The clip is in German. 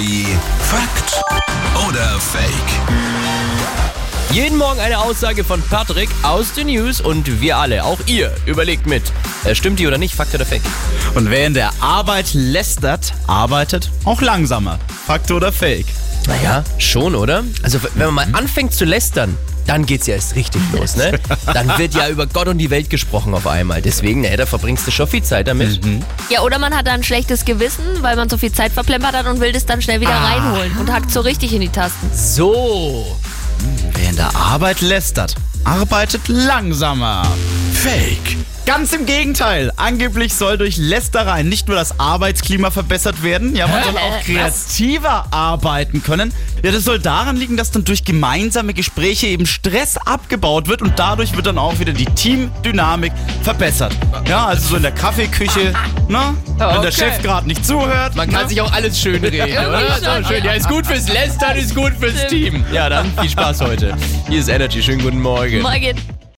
Energy Fakt oder Fake? Jeden Morgen eine Aussage von Patrick aus den News und wir alle, auch ihr, überlegt mit. Äh, Stimmt die oder nicht? Fakt oder Fake? Und wer in der Arbeit lästert, arbeitet auch langsamer. Fakt oder Fake? Naja, schon, oder? Also, wenn man mal anfängt zu lästern, dann geht's ja erst richtig los, ne? Dann wird ja über Gott und die Welt gesprochen auf einmal. Deswegen, ne, da verbringst du schon viel Zeit damit. Ja, oder man hat da ein schlechtes Gewissen, weil man so viel Zeit verplempert hat und will das dann schnell wieder reinholen und hackt so richtig in die Tasten. So. Wer in der Arbeit lästert, arbeitet langsamer. Fake. Ganz im Gegenteil. Angeblich soll durch Lästereien nicht nur das Arbeitsklima verbessert werden, ja, man soll auch kreativer arbeiten können. Ja, das soll daran liegen, dass dann durch gemeinsame Gespräche eben Stress abgebaut wird und dadurch wird dann auch wieder die Teamdynamik verbessert. Ja, also so in der Kaffeeküche, ne? Wenn der Okay. Chef gerade nicht zuhört. Man kann ne? sich auch alles schön reden, oder? So schön. Ja, ist gut fürs Lästern, ist gut fürs Team. Ja, dann viel Spaß heute. Hier ist Energy. Schönen guten Morgen. Morgen.